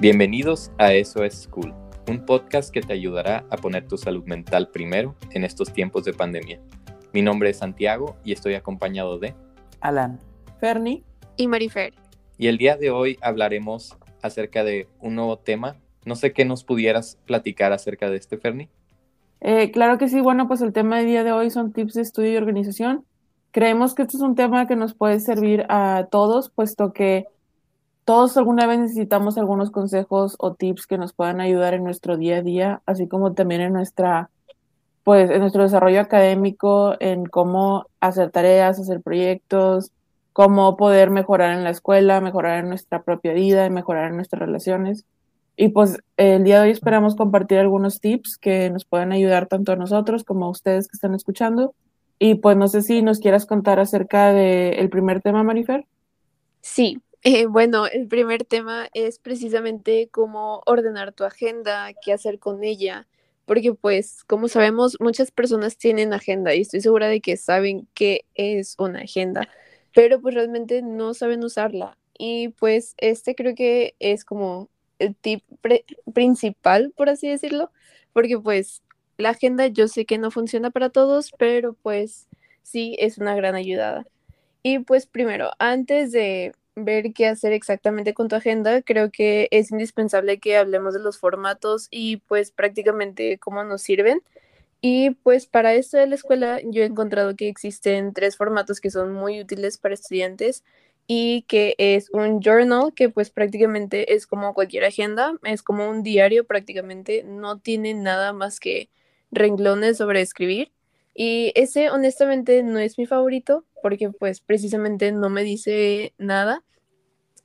Bienvenidos a Eso es School, un podcast que te ayudará a poner tu salud mental primero en estos tiempos de pandemia. Mi nombre es Santiago y estoy acompañado de Alan, Fernie y Marifer. Y el día de hoy hablaremos acerca de un nuevo tema. No sé qué nos pudieras platicar acerca de este, Fernie. Eh, claro que sí, bueno, pues el tema del día de hoy son tips de estudio y organización. Creemos que este es un tema que nos puede servir a todos, puesto que todos alguna vez necesitamos algunos consejos o tips que nos puedan ayudar en nuestro día a día, así como también en nuestra pues en nuestro desarrollo académico, en cómo hacer tareas, hacer proyectos, cómo poder mejorar en la escuela, mejorar en nuestra propia vida mejorar en nuestras relaciones. Y pues el día de hoy esperamos compartir algunos tips que nos puedan ayudar tanto a nosotros como a ustedes que están escuchando. Y pues no sé si nos quieras contar acerca del primer tema, Marifer. Sí, eh, bueno, el primer tema es precisamente cómo ordenar tu agenda, qué hacer con ella, porque pues como sabemos muchas personas tienen agenda y estoy segura de que saben qué es una agenda, pero pues realmente no saben usarla. Y pues este creo que es como el tip principal, por así decirlo, porque pues la agenda yo sé que no funciona para todos, pero pues sí es una gran ayudada. Y pues primero, antes de ver qué hacer exactamente con tu agenda, creo que es indispensable que hablemos de los formatos y pues prácticamente cómo nos sirven. Y pues para esto de la escuela yo he encontrado que existen tres formatos que son muy útiles para estudiantes y que es un journal que pues prácticamente es como cualquier agenda, es como un diario prácticamente, no tiene nada más que renglones sobre escribir. Y ese honestamente no es mi favorito porque pues precisamente no me dice nada.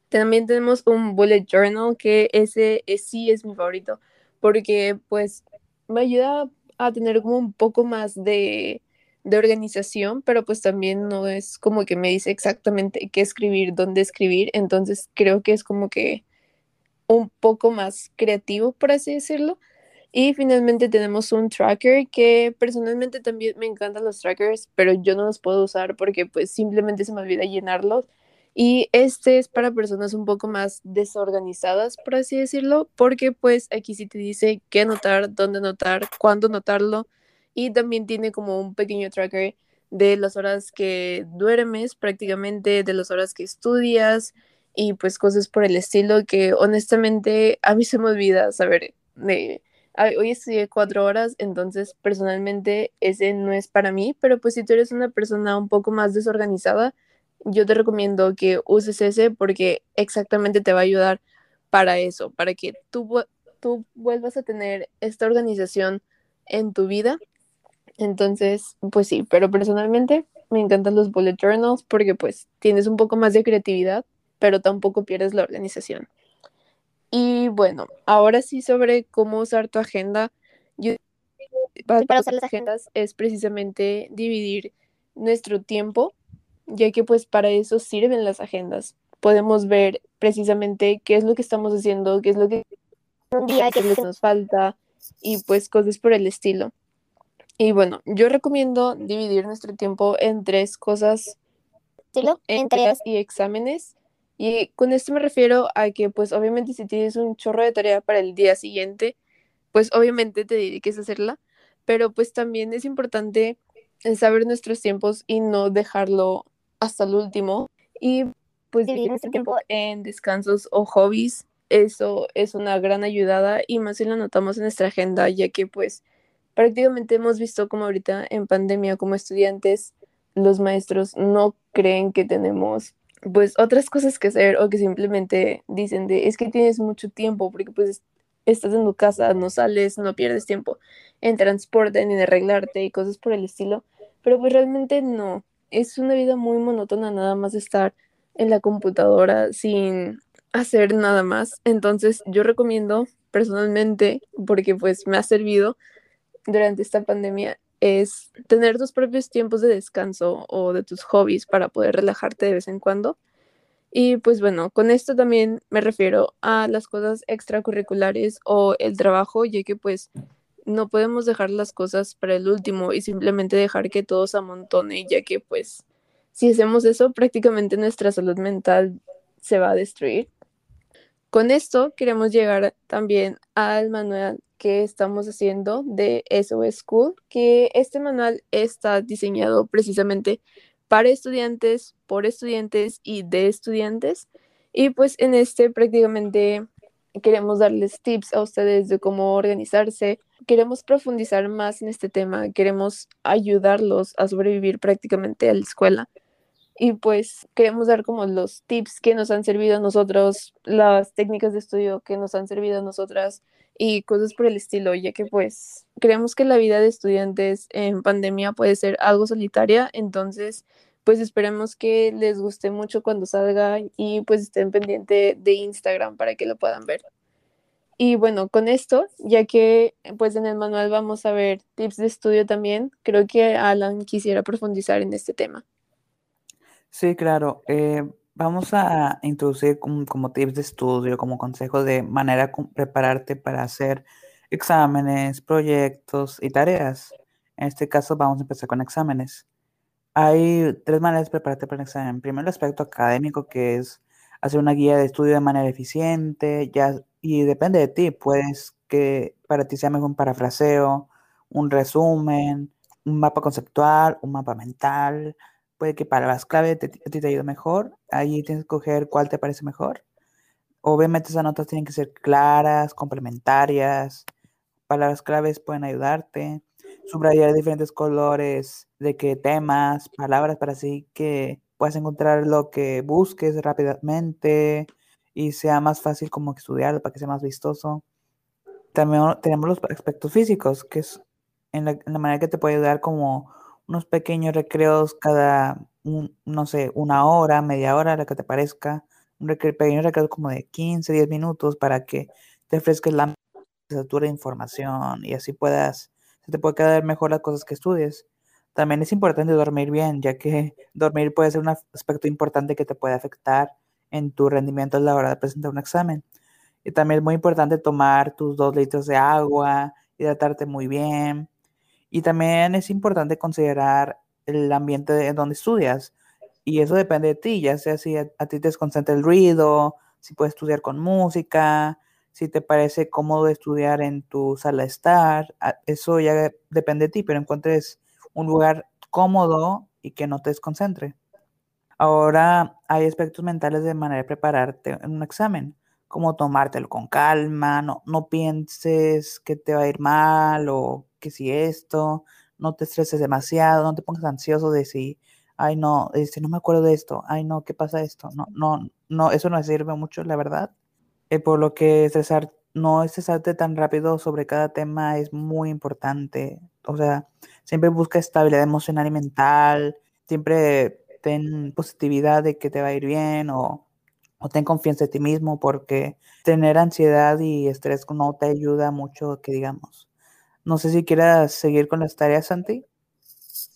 También tenemos un bullet journal que ese sí es mi favorito porque pues me ayuda a tener como un poco más de, de organización, pero pues también no es como que me dice exactamente qué escribir, dónde escribir, entonces creo que es como que un poco más creativo, por así decirlo. Y finalmente tenemos un tracker que personalmente también me encantan los trackers, pero yo no los puedo usar porque pues simplemente se me olvida llenarlos. Y este es para personas un poco más desorganizadas, por así decirlo, porque pues aquí sí te dice qué anotar, dónde anotar, cuándo anotarlo. Y también tiene como un pequeño tracker de las horas que duermes prácticamente, de las horas que estudias y pues cosas por el estilo que honestamente a mí se me olvida saber de hoy estudié cuatro horas, entonces personalmente ese no es para mí, pero pues si tú eres una persona un poco más desorganizada, yo te recomiendo que uses ese porque exactamente te va a ayudar para eso, para que tú, tú vuelvas a tener esta organización en tu vida. Entonces, pues sí, pero personalmente me encantan los bullet journals porque pues tienes un poco más de creatividad, pero tampoco pierdes la organización. Y bueno, ahora sí sobre cómo usar tu agenda. Yo, para, usar las agendas es precisamente dividir nuestro tiempo, ya que pues para eso sirven las agendas. Podemos ver precisamente qué es lo que estamos haciendo, qué es lo que, qué es lo que nos falta y pues cosas por el estilo. Y bueno, yo recomiendo dividir nuestro tiempo en tres cosas, entregas y exámenes y con esto me refiero a que, pues obviamente si tienes un chorro de tarea para el día siguiente, pues obviamente te dediques a hacerla, pero pues también es importante saber nuestros tiempos y no dejarlo hasta el último. Y pues dividir nuestro tiempo en descansos o hobbies, eso es una gran ayudada y más si lo notamos en nuestra agenda, ya que pues prácticamente hemos visto como ahorita en pandemia como estudiantes, los maestros no creen que tenemos pues otras cosas que hacer o que simplemente dicen de es que tienes mucho tiempo porque pues estás en tu casa, no sales, no pierdes tiempo en transporte en arreglarte y cosas por el estilo, pero pues realmente no, es una vida muy monótona nada más estar en la computadora sin hacer nada más, entonces yo recomiendo personalmente porque pues me ha servido durante esta pandemia es tener tus propios tiempos de descanso o de tus hobbies para poder relajarte de vez en cuando. Y pues bueno, con esto también me refiero a las cosas extracurriculares o el trabajo, ya que pues no podemos dejar las cosas para el último y simplemente dejar que todo se amontone, ya que pues si hacemos eso prácticamente nuestra salud mental se va a destruir. Con esto queremos llegar también al manual que estamos haciendo de SOS School, que este manual está diseñado precisamente para estudiantes, por estudiantes y de estudiantes. Y pues en este prácticamente queremos darles tips a ustedes de cómo organizarse. Queremos profundizar más en este tema, queremos ayudarlos a sobrevivir prácticamente a la escuela y pues queremos dar como los tips que nos han servido a nosotros, las técnicas de estudio que nos han servido a nosotras y cosas por el estilo, ya que pues creemos que la vida de estudiantes en pandemia puede ser algo solitaria, entonces pues esperemos que les guste mucho cuando salga y pues estén pendiente de Instagram para que lo puedan ver. Y bueno, con esto, ya que pues en el manual vamos a ver tips de estudio también, creo que Alan quisiera profundizar en este tema. Sí, claro. Eh, vamos a introducir como, tips de estudio, como consejo de manera de prepararte para hacer exámenes, proyectos y tareas. En este caso vamos a empezar con exámenes. Hay tres maneras de prepararte para el examen. Primero, el aspecto académico, que es hacer una guía de estudio de manera eficiente, ya, y depende de ti, puedes que para ti sea mejor un parafraseo, un resumen, un mapa conceptual, un mapa mental, puede que para las claves a ti te ayude mejor, ahí tienes que escoger cuál te parece mejor. Obviamente esas notas tienen que ser claras, complementarias, palabras claves pueden ayudarte, subrayar diferentes colores, de qué temas, palabras para así que puedas encontrar lo que busques rápidamente y sea más fácil como estudiarlo para que sea más vistoso. También tenemos los aspectos físicos, que es en la, en la manera que te puede ayudar como unos pequeños recreos cada, no sé, una hora, media hora, la que te parezca. Un pequeño recreo como de 15, 10 minutos para que te ofrezcas la de información y así puedas, se te puede quedar mejor las cosas que estudies. También es importante dormir bien, ya que dormir puede ser un aspecto importante que te puede afectar en tu rendimiento a la hora de presentar un examen. Y también es muy importante tomar tus dos litros de agua, hidratarte muy bien, y también es importante considerar el ambiente en donde estudias. Y eso depende de ti, ya sea si a, ti te desconcentra el ruido, si puedes estudiar con música, si te parece cómodo estudiar en tu sala de estar. Eso ya depende de ti, pero encuentres un lugar cómodo y que no te desconcentre. Ahora hay aspectos mentales de manera de prepararte en un examen, como tomártelo con calma, no, no pienses que te va a ir mal o que si esto, no te estreses demasiado, no te pongas ansioso de si, ay no, este, no me acuerdo de esto, ay no, ¿qué pasa esto? No, no, no, eso no sirve mucho, la verdad. Eh, por lo que estresar, no estresarte tan rápido sobre cada tema es muy importante. O sea, siempre busca estabilidad emocional y mental, siempre ten positividad de que te va a ir bien o, o ten confianza en ti mismo porque tener ansiedad y estrés no te ayuda mucho, que digamos. No sé si quieras seguir con las tareas, Santi.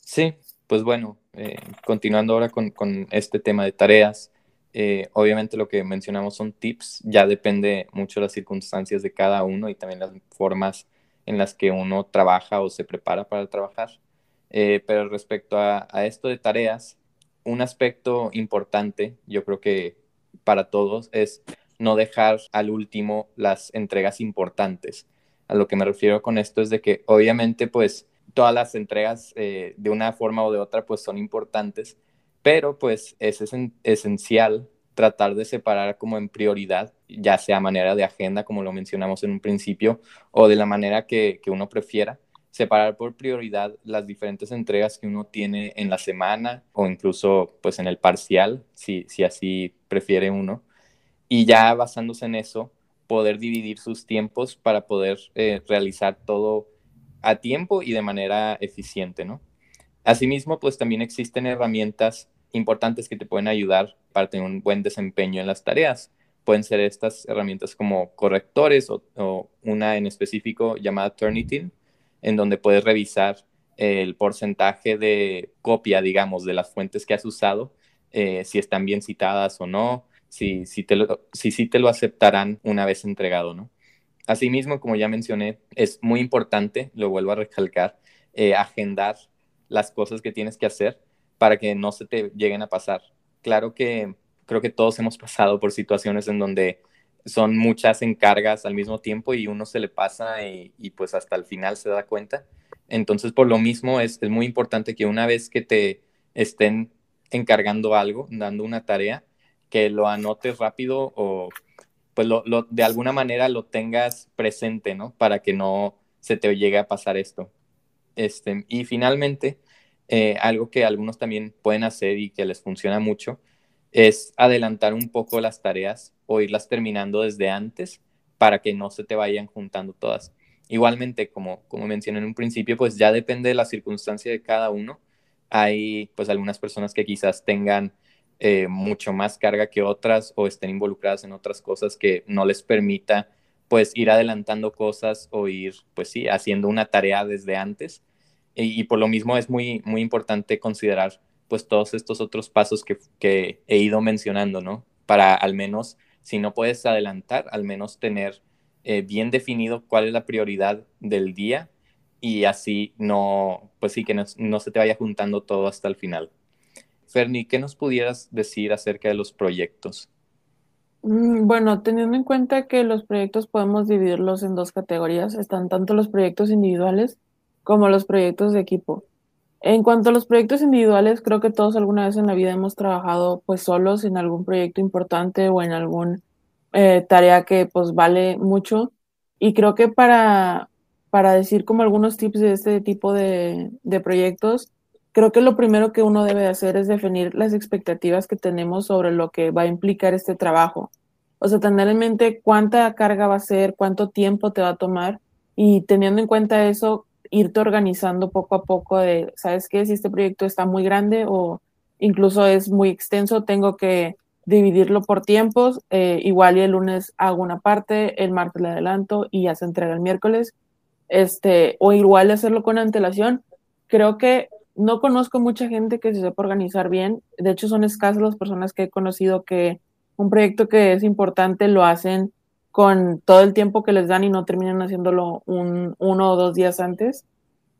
Sí, pues bueno, eh, continuando ahora con, este tema de tareas, eh, obviamente lo que mencionamos son tips, ya depende mucho de las circunstancias de cada uno y también las formas en las que uno trabaja o se prepara para trabajar. Eh, pero respecto a, esto de tareas, un aspecto importante, yo creo que para todos, es no dejar al último las entregas importantes. A lo que me refiero con esto es de que obviamente pues todas las entregas eh, de una forma o de otra pues son importantes, pero pues es esencial tratar de separar como en prioridad, ya sea manera de agenda, como lo mencionamos en un principio, o de la manera que, que uno prefiera, separar por prioridad las diferentes entregas que uno tiene en la semana o incluso pues en el parcial, si, si así prefiere uno, y ya basándose en eso, poder dividir sus tiempos para poder eh, realizar todo a tiempo y de manera eficiente, ¿no? Asimismo, pues también existen herramientas importantes que te pueden ayudar para tener un buen desempeño en las tareas. Pueden ser estas herramientas como correctores o, una en específico llamada Turnitin, en donde puedes revisar el porcentaje de copia, digamos, de las fuentes que has usado, eh, si están bien citadas o no, si, si, te lo, si, si te lo aceptarán una vez entregado, ¿no? Asimismo, como ya mencioné, es muy importante, lo vuelvo a recalcar, eh, agendar las cosas que tienes que hacer para que no se te lleguen a pasar. Claro que creo que todos hemos pasado por situaciones en donde son muchas encargas al mismo tiempo y uno se le pasa y, y pues hasta el final se da cuenta. Entonces, por lo mismo, es, es, muy importante que una vez que te estén encargando algo, dando una tarea, que lo anotes rápido o pues lo, de alguna manera lo tengas presente, ¿no? Para que no se te llegue a pasar esto. Este, y finalmente, eh, algo que algunos también pueden hacer y que les funciona mucho es adelantar un poco las tareas o irlas terminando desde antes para que no se te vayan juntando todas. Igualmente, como, como mencioné en un principio, pues ya depende de la circunstancia de cada uno. Hay pues algunas personas que quizás tengan eh, mucho más carga que otras o estén involucradas en otras cosas que no les permita pues ir adelantando cosas o ir pues sí, haciendo una tarea desde antes. Y, y por lo mismo es muy, muy importante considerar pues todos estos otros pasos que, que he ido mencionando, ¿no? Para al menos, si no puedes adelantar, al menos tener eh, bien definido cuál es la prioridad del día y así no, pues sí, que no, no, se te vaya juntando todo hasta el final. Ferni, ¿qué nos pudieras decir acerca de los proyectos? Mm, bueno, teniendo en cuenta que los proyectos podemos dividirlos en dos categorías, están tanto los proyectos individuales como los proyectos de equipo. En cuanto a los proyectos individuales, creo que todos alguna vez en la vida hemos trabajado pues solos en algún proyecto importante o en algún eh, tarea que pues vale mucho. Y creo que para, para decir como algunos tips de este tipo de, de proyectos, creo que lo primero que uno debe hacer es definir las expectativas que tenemos sobre lo que va a implicar este trabajo. O sea, tener en mente cuánta carga va a ser, cuánto tiempo te va a tomar y teniendo en cuenta eso, irte organizando poco a poco de, ¿sabes qué? Si este proyecto está muy grande o incluso es muy extenso, tengo que dividirlo por tiempos, eh, igual y el lunes hago una parte, el martes le adelanto y ya se entrega el miércoles, este, o igual hacerlo con antelación. Creo que no conozco mucha gente que se sepa organizar bien, de hecho son escasas las personas que he conocido que un proyecto que es importante lo hacen con todo el tiempo que les dan y no terminan haciéndolo un, uno o dos días antes.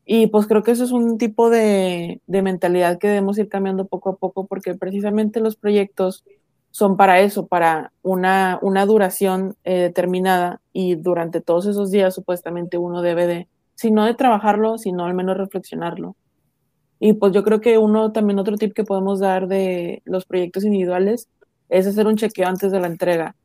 Y pues creo que eso es un tipo de, de mentalidad que debemos ir cambiando poco a poco porque precisamente los proyectos son para eso, para una, una duración eh, determinada y durante todos esos días supuestamente uno debe de, si no de trabajarlo, sino al menos reflexionarlo. Y pues yo creo que uno también otro tip que podemos dar de los proyectos individuales es hacer un chequeo antes de la entrega.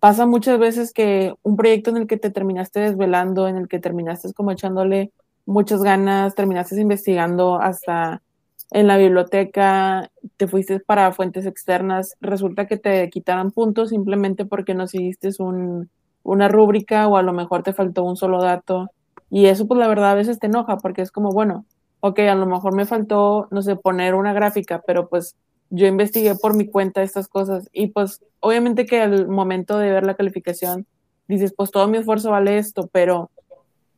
Pasa muchas veces que un proyecto en el que te terminaste desvelando, en el que terminaste como echándole muchas ganas, terminaste investigando hasta en la biblioteca, te fuiste para fuentes externas, resulta que te quitaran puntos simplemente porque no seguiste un, una rúbrica o a lo mejor te faltó un solo dato. Y eso pues la verdad a veces te enoja porque es como, bueno, ok, a lo mejor me faltó, no sé, poner una gráfica, pero pues yo investigué por mi cuenta estas cosas y pues obviamente que al momento de ver la calificación dices, pues todo mi esfuerzo vale esto, pero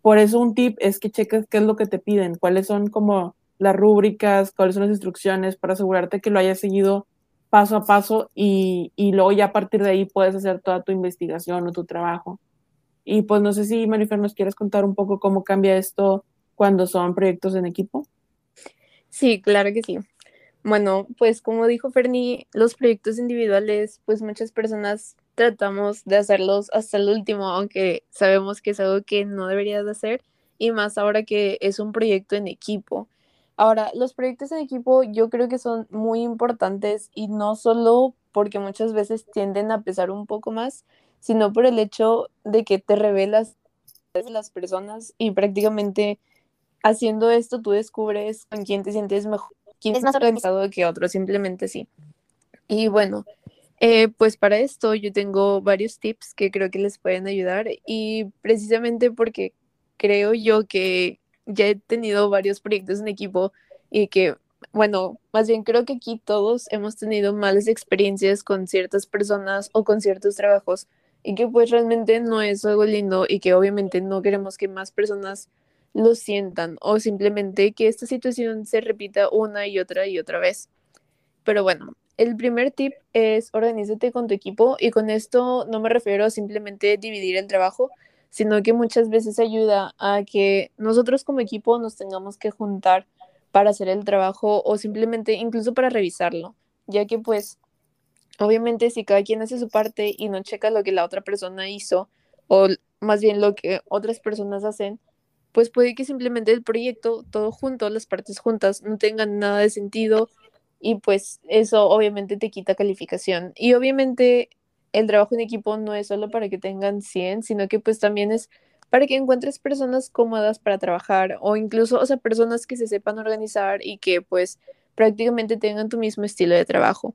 por eso un tip es que cheques qué es lo que te piden, cuáles son como las rúbricas, cuáles son las instrucciones para asegurarte que lo hayas seguido paso a paso y, y luego ya a partir de ahí puedes hacer toda tu investigación o tu trabajo. Y pues no sé si Marifer nos quieres contar un poco cómo cambia esto cuando son proyectos en equipo. Sí, claro que sí. Bueno, pues como dijo Ferni, los proyectos individuales, pues muchas personas tratamos de hacerlos hasta el último, aunque sabemos que es algo que no deberías de hacer, y más ahora que es un proyecto en equipo. Ahora, los proyectos en equipo yo creo que son muy importantes y no solo porque muchas veces tienden a pesar un poco más, sino por el hecho de que te revelas las personas y prácticamente haciendo esto tú descubres con quién te sientes mejor, quién es más organizado que otro, simplemente sí. Y bueno, eh, pues para esto yo tengo varios tips que creo que les pueden ayudar y precisamente porque creo yo que ya he tenido varios proyectos en equipo y que, bueno, más bien creo que aquí todos hemos tenido malas experiencias con ciertas personas o con ciertos trabajos y que pues realmente no es algo lindo y que obviamente no queremos que más personas lo sientan o simplemente que esta situación se repita una y otra y otra vez. Pero bueno, el primer tip es organízate con tu equipo y con esto no me refiero a simplemente dividir el trabajo, sino que muchas veces ayuda a que nosotros como equipo nos tengamos que juntar para hacer el trabajo o simplemente incluso para revisarlo, ya que pues obviamente si cada quien hace su parte y no checa lo que la otra persona hizo, o más bien lo que otras personas hacen, pues puede que simplemente el proyecto, todo junto, las partes juntas, no tengan nada de sentido y pues eso obviamente te quita calificación. Y obviamente el trabajo en equipo no es solo para que tengan 100, sino que pues también es para que encuentres personas cómodas para trabajar o incluso, o sea, personas que se sepan organizar y que pues prácticamente tengan tu mismo estilo de trabajo.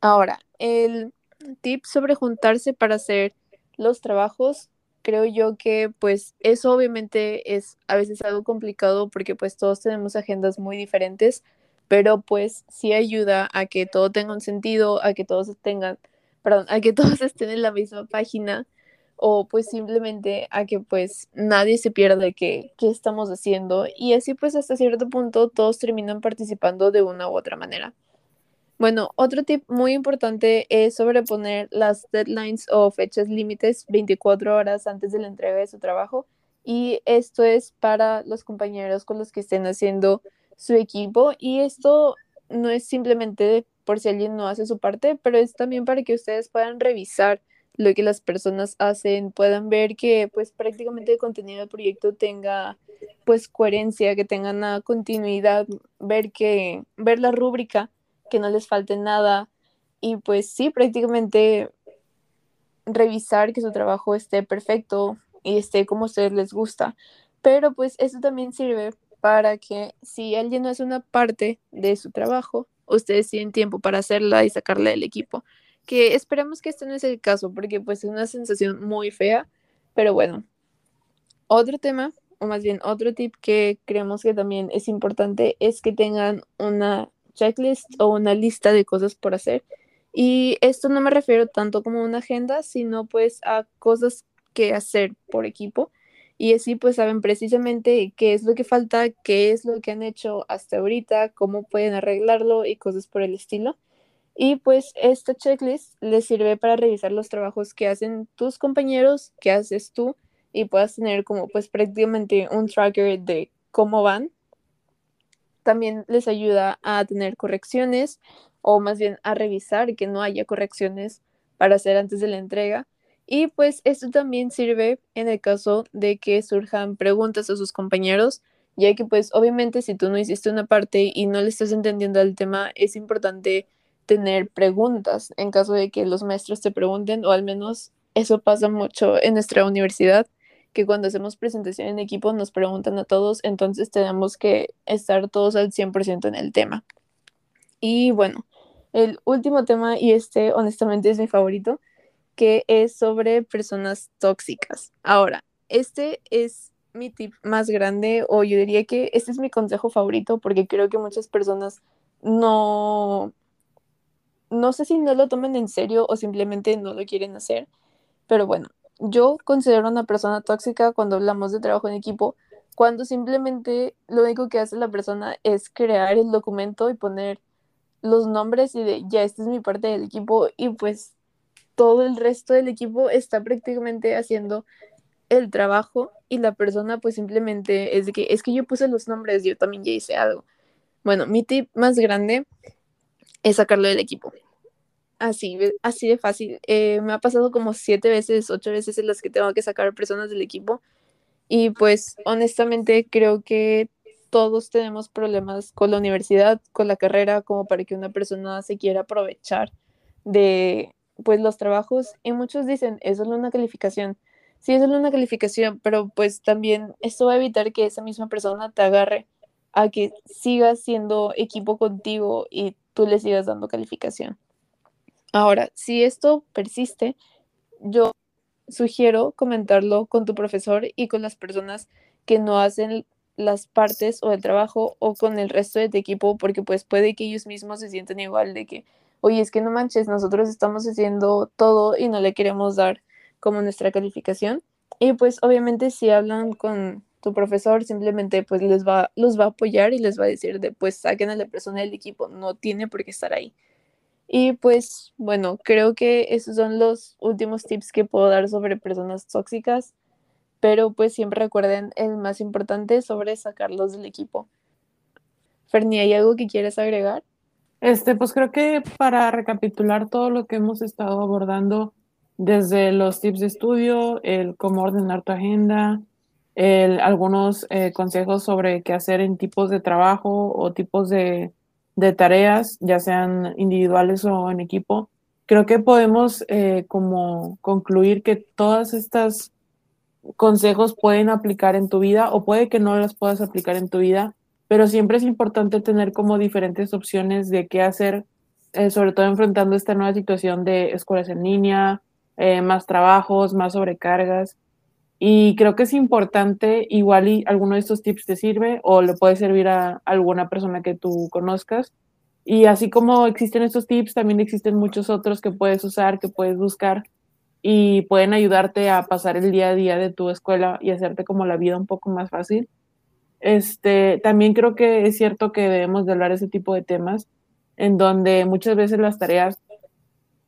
Ahora, el tip sobre juntarse para hacer los trabajos, creo yo que pues eso obviamente es a veces algo complicado porque pues todos tenemos agendas muy diferentes, pero pues sí ayuda a que todo tenga un sentido, a que todos tengan, perdón, a que todos estén en la misma página o pues simplemente a que pues nadie se pierda qué, qué estamos haciendo y así pues hasta cierto punto todos terminan participando de una u otra manera. Bueno, otro tip muy importante es sobreponer las deadlines o fechas límites 24 horas antes de la entrega de su trabajo y esto es para los compañeros con los que estén haciendo su equipo y esto no es simplemente por si alguien no hace su parte, pero es también para que ustedes puedan revisar lo que las personas hacen, puedan ver que pues prácticamente el contenido del proyecto tenga pues coherencia, que tenga una continuidad, ver que ver la rúbrica, que no les falte nada y pues sí, prácticamente revisar que su trabajo esté perfecto y esté como a ustedes les gusta. Pero pues eso también sirve para que si alguien no hace una parte de su trabajo, ustedes tienen tiempo para hacerla y sacarla del equipo que esperemos que este no es el caso, porque pues es una sensación muy fea, pero bueno. Otro tema, o más bien otro tip que creemos que también es importante, es que tengan una checklist o una lista de cosas por hacer. Y esto no me refiero tanto como una agenda, sino pues a cosas que hacer por equipo. Y así pues saben precisamente qué es lo que falta, qué es lo que han hecho hasta ahorita, cómo pueden arreglarlo y cosas por el estilo. Y pues esta checklist les sirve para revisar los trabajos que hacen tus compañeros, que haces tú, y puedas tener como pues prácticamente un tracker de cómo van. También les ayuda a tener correcciones o más bien a revisar que no haya correcciones para hacer antes de la entrega. Y pues esto también sirve en el caso de que surjan preguntas a sus compañeros, ya que pues obviamente si tú no hiciste una parte y no le estás entendiendo el tema, es importante tener preguntas en caso de que los maestros te pregunten, o al menos eso pasa mucho en nuestra universidad, que cuando hacemos presentación en equipo nos preguntan a todos, entonces tenemos que estar todos al 100% en el tema. Y bueno, el último tema, y este honestamente es mi favorito, que es sobre personas tóxicas. Ahora, este es mi tip más grande, o yo diría que este es mi consejo favorito, porque creo que muchas personas no no sé si no lo toman en serio o simplemente no lo quieren hacer, pero bueno, yo considero una persona tóxica cuando hablamos de trabajo en equipo, cuando simplemente lo único que hace la persona es crear el documento y poner los nombres y de ya, esta es mi parte del equipo y pues todo el resto del equipo está prácticamente haciendo el trabajo y la persona pues simplemente es de que es que yo puse los nombres, yo también ya hice algo. Bueno, mi tip más grande es sacarlo del equipo. Así, así de fácil. Eh, me ha pasado como siete veces, ocho veces en las que tengo que sacar personas del equipo. Y pues honestamente creo que todos tenemos problemas con la universidad, con la carrera, como para que una persona se quiera aprovechar de pues los trabajos. Y muchos dicen, es solo una calificación. Sí, es una calificación, pero pues también esto va a evitar que esa misma persona te agarre a que sigas siendo equipo contigo y tú le sigas dando calificación. Ahora, si esto persiste, yo sugiero comentarlo con tu profesor y con las personas que no hacen las partes o el trabajo o con el resto de tu equipo, porque pues puede que ellos mismos se sientan igual de que, oye, es que no manches, nosotros estamos haciendo todo y no le queremos dar como nuestra calificación. Y pues obviamente si hablan con tu profesor, simplemente pues les va, los va a apoyar y les va a decir de pues saquen a la persona del equipo, no tiene por qué estar ahí. Y pues bueno, creo que esos son los últimos tips que puedo dar sobre personas tóxicas, pero pues siempre recuerden el más importante sobre sacarlos del equipo. Fernie, ¿hay algo que quieres agregar? Este, pues creo que para recapitular todo lo que hemos estado abordando, desde los tips de estudio, el cómo ordenar tu agenda, el, algunos eh, consejos sobre qué hacer en tipos de trabajo o tipos de, de, tareas, ya sean individuales o en equipo. Creo que podemos eh, como concluir que todas estas consejos pueden aplicar en tu vida o puede que no las puedas aplicar en tu vida, pero siempre es importante tener como diferentes opciones de qué hacer, eh, sobre todo enfrentando esta nueva situación de escuelas en línea, eh, más trabajos, más sobrecargas. Y creo que es importante, igual y alguno de estos tips te sirve o le puede servir a alguna persona que tú conozcas. Y así como existen estos tips, también existen muchos otros que puedes usar, que puedes buscar y pueden ayudarte a pasar el día a día de tu escuela y hacerte como la vida un poco más fácil. Este, también creo que es cierto que debemos de hablar ese tipo de temas en donde muchas veces las tareas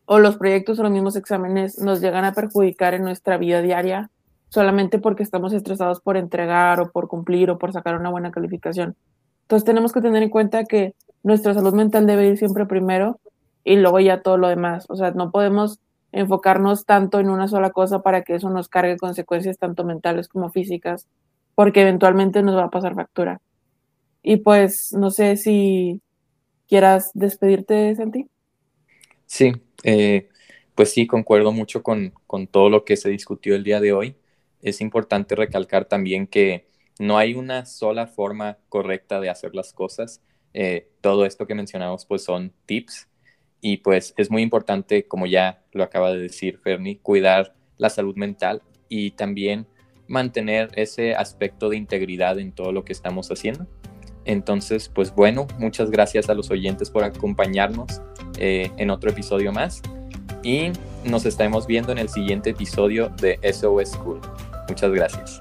o los proyectos o los mismos exámenes nos llegan a perjudicar en nuestra vida diaria solamente porque estamos estresados por entregar o por cumplir o por sacar una buena calificación. Entonces tenemos que tener en cuenta que nuestra salud mental debe ir siempre primero y luego ya todo lo demás. O sea, no podemos enfocarnos tanto en una sola cosa para que eso nos cargue consecuencias tanto mentales como físicas, porque eventualmente nos va a pasar factura. Y pues no sé si quieras despedirte, Santi. Sí, eh, pues sí, concuerdo mucho con, todo lo que se discutió el día de hoy. Es importante recalcar también que no hay una sola forma correcta de hacer las cosas. Eh, todo esto que mencionamos pues son tips y pues es muy importante, como ya lo acaba de decir Ferni, cuidar la salud mental y también mantener ese aspecto de integridad en todo lo que estamos haciendo. Entonces, pues bueno, muchas gracias a los oyentes por acompañarnos eh, en otro episodio más y nos estaremos viendo en el siguiente episodio de SOS School. Muchas gracias.